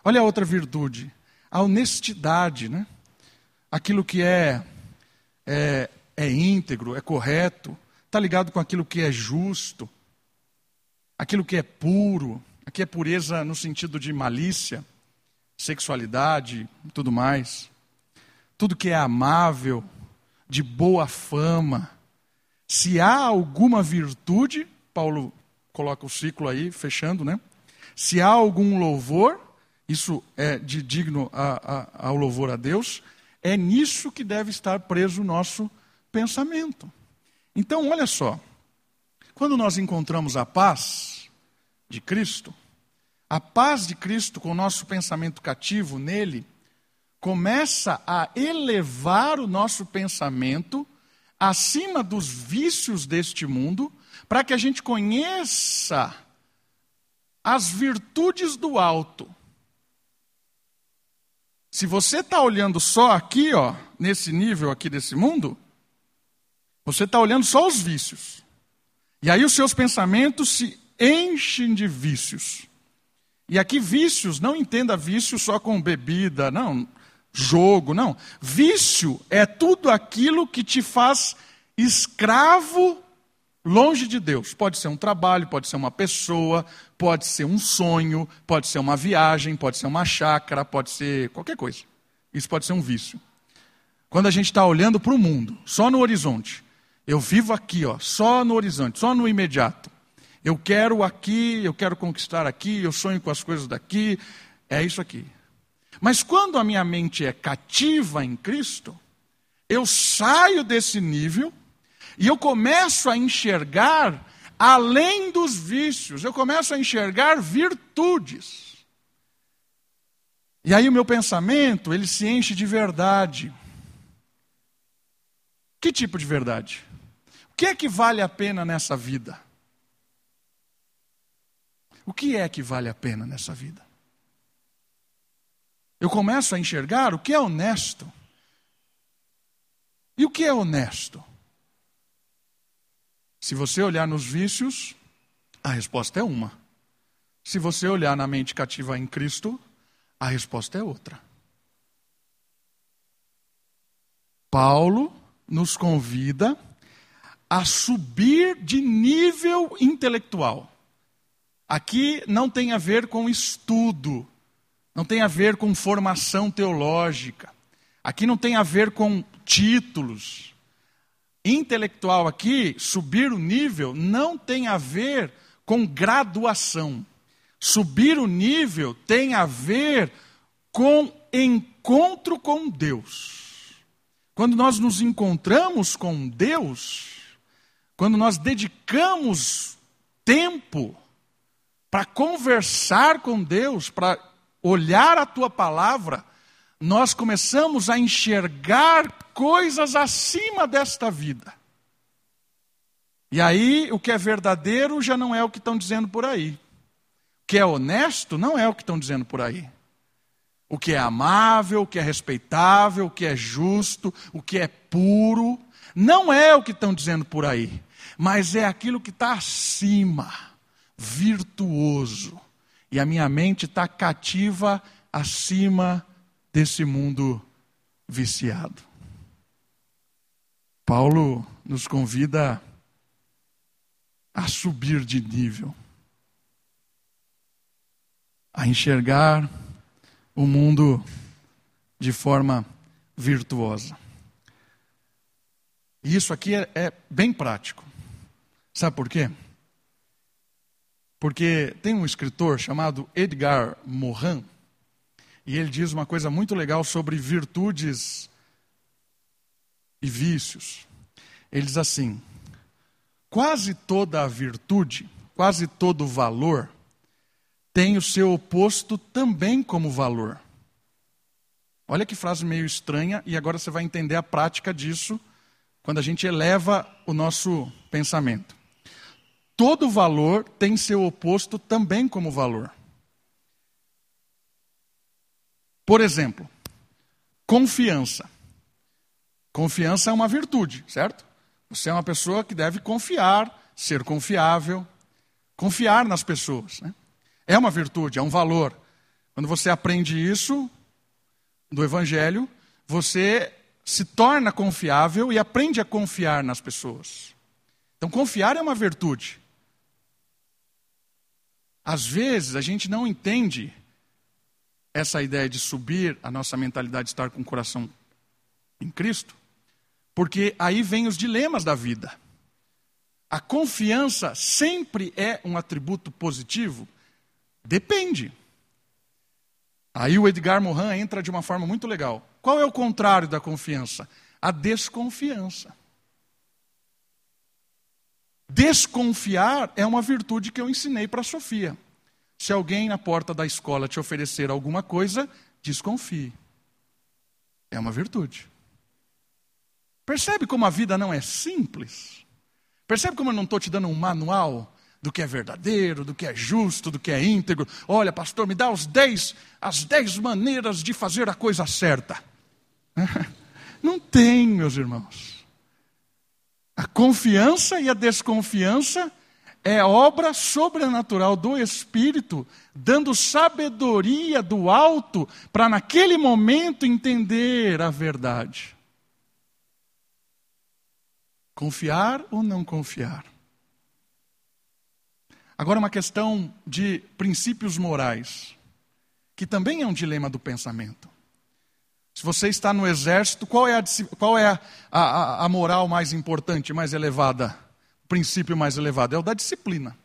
Olha a outra virtude, a honestidade, né? Aquilo que é, é, é íntegro, é correto, está ligado com aquilo que é justo, aquilo que é puro, aqui é pureza no sentido de malícia, sexualidade, tudo mais. Tudo que é amável, de boa fama. Se há alguma virtude, Paulo coloca o ciclo aí, fechando, né? Se há algum louvor, isso é de digno a, a, ao louvor a Deus, é nisso que deve estar preso o nosso pensamento. Então, olha só, quando nós encontramos a paz de Cristo, a paz de Cristo com o nosso pensamento cativo nele, começa a elevar o nosso pensamento acima dos vícios deste mundo, para que a gente conheça as virtudes do alto. Se você está olhando só aqui, ó, nesse nível aqui desse mundo, você está olhando só os vícios. E aí os seus pensamentos se enchem de vícios. E aqui vícios, não entenda vício só com bebida, não, jogo, não. Vício é tudo aquilo que te faz escravo longe de Deus. Pode ser um trabalho, pode ser uma pessoa, pode ser um sonho, pode ser uma viagem, pode ser uma chácara, pode ser qualquer coisa. Isso pode ser um vício. Quando a gente está olhando para o mundo, só no horizonte, eu vivo aqui, ó, só no horizonte, só no imediato. Eu quero aqui, eu quero conquistar aqui, eu sonho com as coisas daqui. É isso aqui. Mas quando a minha mente é cativa em Cristo, eu saio desse nível e eu começo a enxergar além dos vícios, eu começo a enxergar virtudes. E aí o meu pensamento, ele se enche de verdade. Que tipo de verdade? que é que vale a pena nessa vida? O que é que vale a pena nessa vida? Eu começo a enxergar o que é honesto, que é honesto? Se você olhar nos vícios, a resposta é uma. Se você olhar na mente cativa em Cristo, a resposta é outra. Paulo nos convida a subir de nível intelectual. Aqui não tem a ver com estudo, não tem a ver com formação teológica, aqui não tem a ver com títulos. Intelectual aqui, subir o nível, não tem a ver com graduação. Subir o nível tem a ver com encontro com Deus. Quando nós nos encontramos com Deus, quando nós dedicamos tempo para conversar com Deus, para olhar a tua palavra, nós começamos a enxergar coisas acima desta vida. E aí, o que é verdadeiro já não é o que estão dizendo por aí. O que é honesto não é o que estão dizendo por aí. O que é amável, o que é respeitável, o que é justo, o que é puro, não é o que estão dizendo por aí mas é aquilo que está acima, virtuoso. E a minha mente está cativa acima desse mundo viciado. Paulo nos convida a subir de nível, a enxergar o mundo de forma virtuosa. E isso aqui é, é bem prático. Sabe por quê? Porque tem um escritor chamado Edgar Morin, e ele diz uma coisa muito legal sobre virtudes e vícios. Ele diz assim: quase toda a virtude, quase todo valor, tem o seu oposto também como valor. Olha que frase meio estranha, e agora você vai entender a prática disso quando a gente eleva o nosso pensamento. Todo valor tem seu oposto também como valor. Por exemplo, confiança. Confiança é uma virtude, certo? Você é uma pessoa que deve confiar, ser confiável, confiar nas pessoas. Né? É uma virtude, é um valor. Quando você aprende isso do Evangelho, você se torna confiável e aprende a confiar nas pessoas. Então, confiar é uma virtude. Às vezes a gente não entende essa ideia de subir a nossa mentalidade de estar com o coração em Cristo, porque aí vem os dilemas da vida. A confiança sempre é um atributo positivo? Depende. Aí o Edgar Morin entra de uma forma muito legal. Qual é o contrário da confiança? A desconfiança. Desconfiar é uma virtude que eu ensinei para a Sofia. Se alguém na porta da escola te oferecer alguma coisa, desconfie. É uma virtude. Percebe como a vida não é simples? Percebe como eu não estou te dando um manual do que é verdadeiro, do que é justo, do que é íntegro? Olha, pastor, me dá os dez, as dez maneiras de fazer a coisa certa. Não tem, meus irmãos. A confiança e a desconfiança é obra sobrenatural do Espírito, dando sabedoria do alto para naquele momento entender a verdade. Confiar ou não confiar? Agora, uma questão de princípios morais, que também é um dilema do pensamento. Se você está no exército, qual é a, qual é a, a, a moral mais importante, mais elevada? Princípio mais elevado é o da disciplina.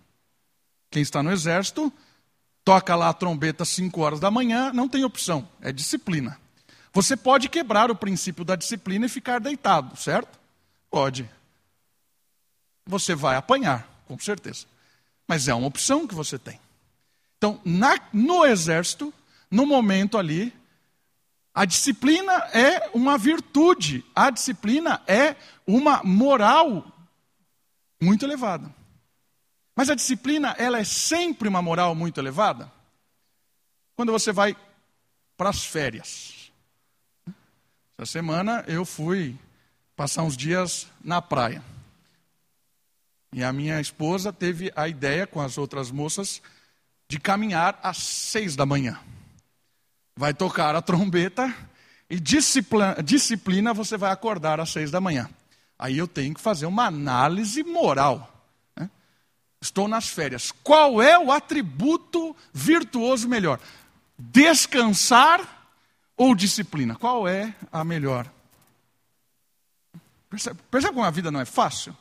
Quem está no exército, toca lá a trombeta às 5 horas da manhã, não tem opção, é disciplina. Você pode quebrar o princípio da disciplina e ficar deitado, certo? Pode. Você vai apanhar, com certeza. Mas é uma opção que você tem. Então, na, no exército, no momento ali, a disciplina é uma virtude, a disciplina é uma moral muito elevada. Mas a disciplina, ela é sempre uma moral muito elevada? Quando você vai para as férias. Essa semana eu fui passar uns dias na praia. E a minha esposa teve a ideia, com as outras moças, de caminhar às seis da manhã. Vai tocar a trombeta e disciplina, disciplina você vai acordar às seis da manhã. Aí eu tenho que fazer uma análise moral. Né? Estou nas férias. Qual é o atributo virtuoso melhor? Descansar ou disciplina? Qual é a melhor? Percebe, percebe como a vida não é fácil?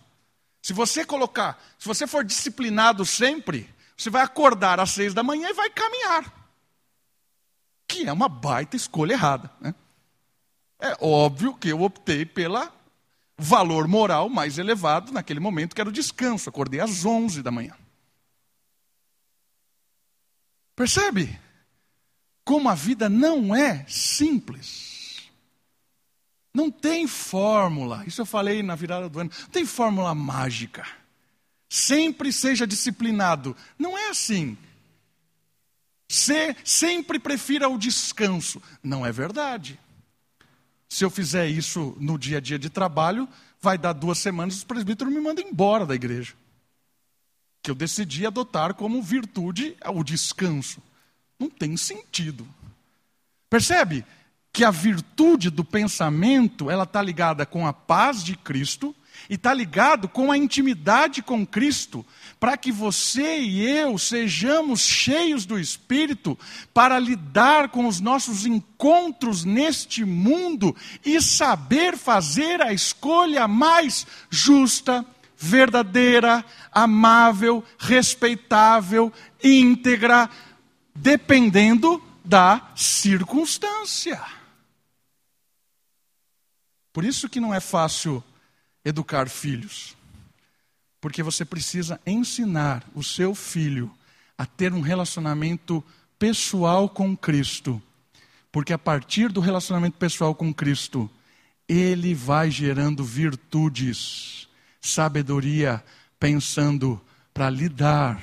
Se você colocar, se você for disciplinado sempre, você vai acordar às seis da manhã e vai caminhar. Que é uma baita escolha errada. Né? É óbvio que eu optei pelo valor moral mais elevado naquele momento, que era o descanso. Acordei às onze da manhã. Percebe? Como a vida não é simples. Não tem fórmula. Isso eu falei na virada do ano. Não tem fórmula mágica. Sempre seja disciplinado. Não é assim. Se, sempre prefira o descanso. Não é verdade. Se eu fizer isso no dia a dia de trabalho, vai dar duas semanas os presbíteros me mandam embora da igreja. Que eu decidi adotar como virtude o descanso. Não tem sentido. Percebe? que a virtude do pensamento ela está ligada com a paz de Cristo e está ligado com a intimidade com Cristo, para que você e eu sejamos cheios do Espírito para lidar com os nossos encontros neste mundo e saber fazer a escolha mais justa, verdadeira, amável, respeitável, íntegra, dependendo da circunstância. Por isso que não é fácil educar filhos. Porque você precisa ensinar o seu filho a ter um relacionamento pessoal com Cristo. Porque a partir do relacionamento pessoal com Cristo, ele vai gerando virtudes, sabedoria, pensando para lidar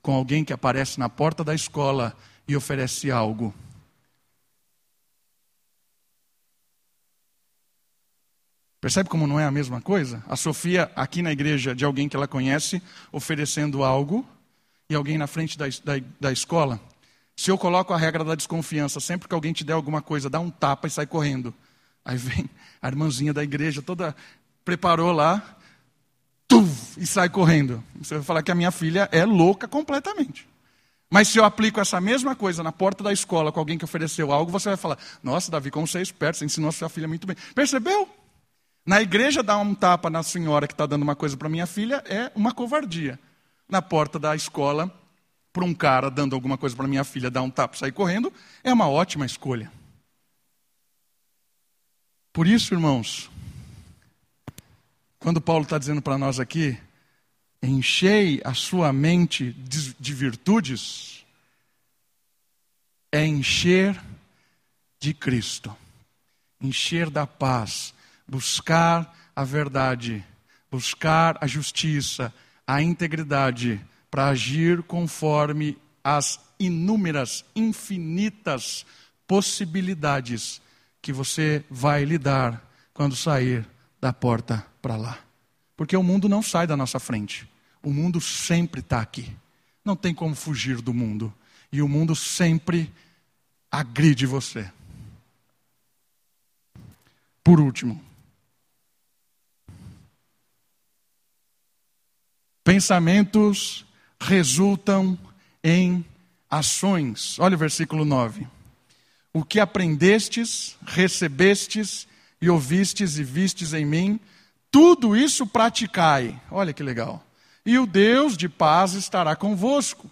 com alguém que aparece na porta da escola e oferece algo. Percebe como não é a mesma coisa? A Sofia, aqui na igreja, de alguém que ela conhece, oferecendo algo, e alguém na frente da, da, da escola. Se eu coloco a regra da desconfiança, sempre que alguém te der alguma coisa, dá um tapa e sai correndo. Aí vem a irmãzinha da igreja, toda preparou lá, tuf, e sai correndo. Você vai falar que a minha filha é louca completamente. Mas se eu aplico essa mesma coisa na porta da escola com alguém que ofereceu algo, você vai falar: Nossa, Davi, como você é esperto, você ensinou a sua filha muito bem. Percebeu? Na igreja, dar um tapa na senhora que está dando uma coisa para minha filha é uma covardia. Na porta da escola, para um cara dando alguma coisa para minha filha, dar um tapa e sair correndo, é uma ótima escolha. Por isso, irmãos, quando Paulo está dizendo para nós aqui, enchei a sua mente de, de virtudes, é encher de Cristo, encher da paz, buscar a verdade, buscar a justiça, a integridade, para agir conforme as inúmeras, infinitas possibilidades que você vai lidar quando sair da porta para lá. Porque o mundo não sai da nossa frente. O mundo sempre está aqui. Não tem como fugir do mundo. E o mundo sempre agride você. Por último, Pensamentos resultam em ações. Olha o versículo 9. O que aprendestes, recebestes e ouvistes e vistes em mim, tudo isso praticai. Olha que legal. E o Deus de paz estará convosco.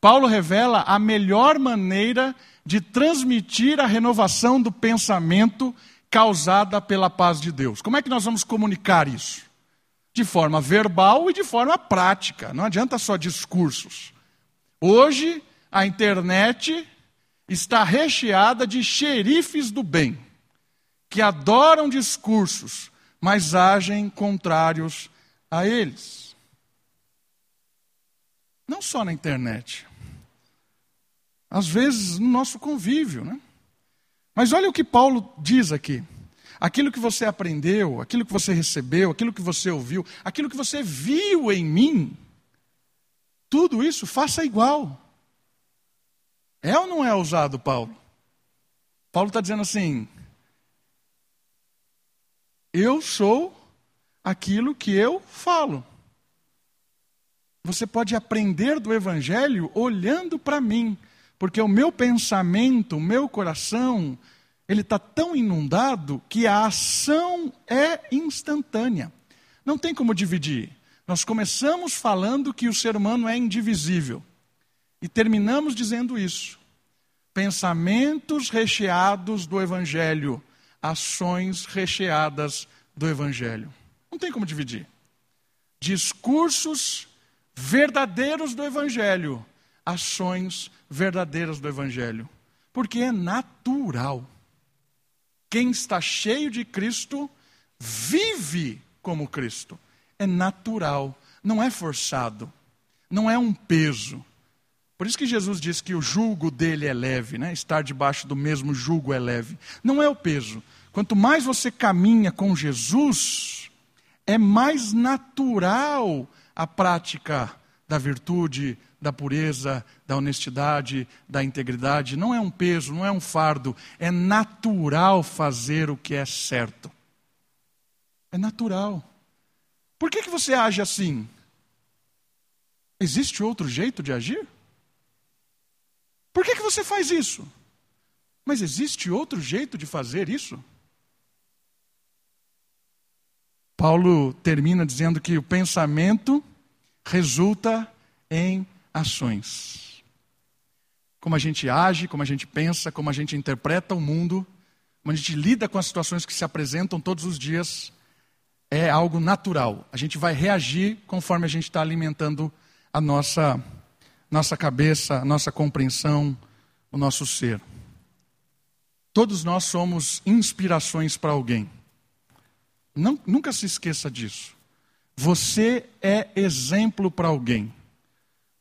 Paulo revela a melhor maneira de transmitir a renovação do pensamento causada pela paz de Deus. Como é que nós vamos comunicar isso? De forma verbal e de forma prática. Não adianta só discursos. Hoje, a internet está recheada de xerifes do bem, que adoram discursos, mas agem contrários a eles. Não só na internet. Às vezes no nosso convívio, né? Mas olha o que Paulo diz aqui. Aquilo que você aprendeu, aquilo que você recebeu, aquilo que você ouviu, aquilo que você viu em mim, tudo isso faça igual. É ou não é ousado, Paulo? Paulo está dizendo assim: eu sou aquilo que eu falo. Você pode aprender do Evangelho olhando para mim, porque o meu pensamento, o meu coração, ele está tão inundado que a ação é instantânea. Não tem como dividir. Nós começamos falando que o ser humano é indivisível e terminamos dizendo isso. Pensamentos recheados do Evangelho, ações recheadas do Evangelho. Não tem como dividir. Discursos verdadeiros do Evangelho, ações verdadeiras do Evangelho. Porque é natural. Quem está cheio de Cristo vive como Cristo. É natural, não é forçado, não é um peso. Por isso que Jesus diz que o jugo dele é leve, né? estar debaixo do mesmo jugo é leve. Não é o peso. Quanto mais você caminha com Jesus, é mais natural a prática da virtude, da pureza, da honestidade, da integridade. Não é um peso, não é um fardo. É natural fazer o que é certo. É natural. Por que, que você age assim? Existe outro jeito de agir? Por que, que você faz isso? Mas existe outro jeito de fazer isso? Paulo termina dizendo que o pensamento resulta em ações. Como a gente age, como a gente pensa, como a gente interpreta o mundo, como a gente lida com as situações que se apresentam todos os dias, é algo natural. A gente vai reagir conforme a gente está alimentando a nossa, nossa cabeça, a nossa compreensão, o nosso ser. Todos nós somos inspirações para alguém. Não, nunca se esqueça disso. Você é exemplo para alguém.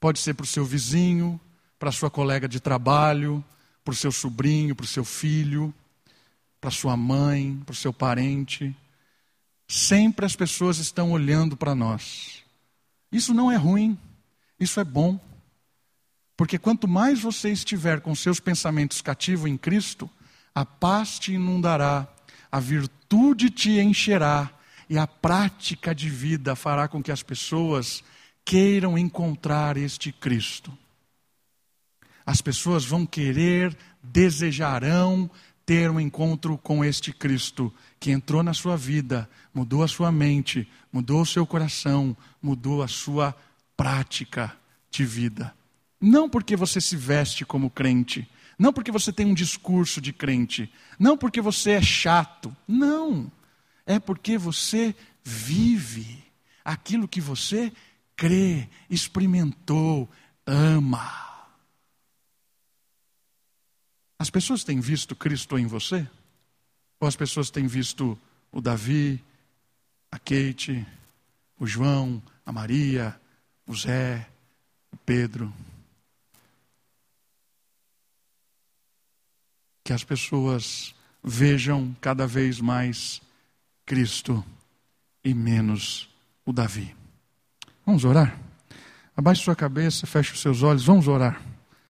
Pode ser para o seu vizinho, para a sua colega de trabalho, para o seu sobrinho, para o seu filho, para sua mãe, para o seu parente. Sempre as pessoas estão olhando para nós. Isso não é ruim, isso é bom. Porque quanto mais você estiver com seus pensamentos cativos em Cristo, a paz te inundará, a virtude te encherá e a prática de vida fará com que as pessoas queiram encontrar este Cristo. As pessoas vão querer, desejarão ter um encontro com este Cristo que entrou na sua vida, mudou a sua mente, mudou o seu coração, mudou a sua prática de vida. Não porque você se veste como crente, não porque você tem um discurso de crente, não porque você é chato, não é porque você vive aquilo que você crê, experimentou, ama. As pessoas têm visto Cristo em você? Ou as pessoas têm visto o Davi, a Kate, o João, a Maria, o Zé, o Pedro? Que as pessoas vejam cada vez mais Cristo e menos o Davi. Vamos orar? Abaixe sua cabeça, feche os seus olhos, vamos orar.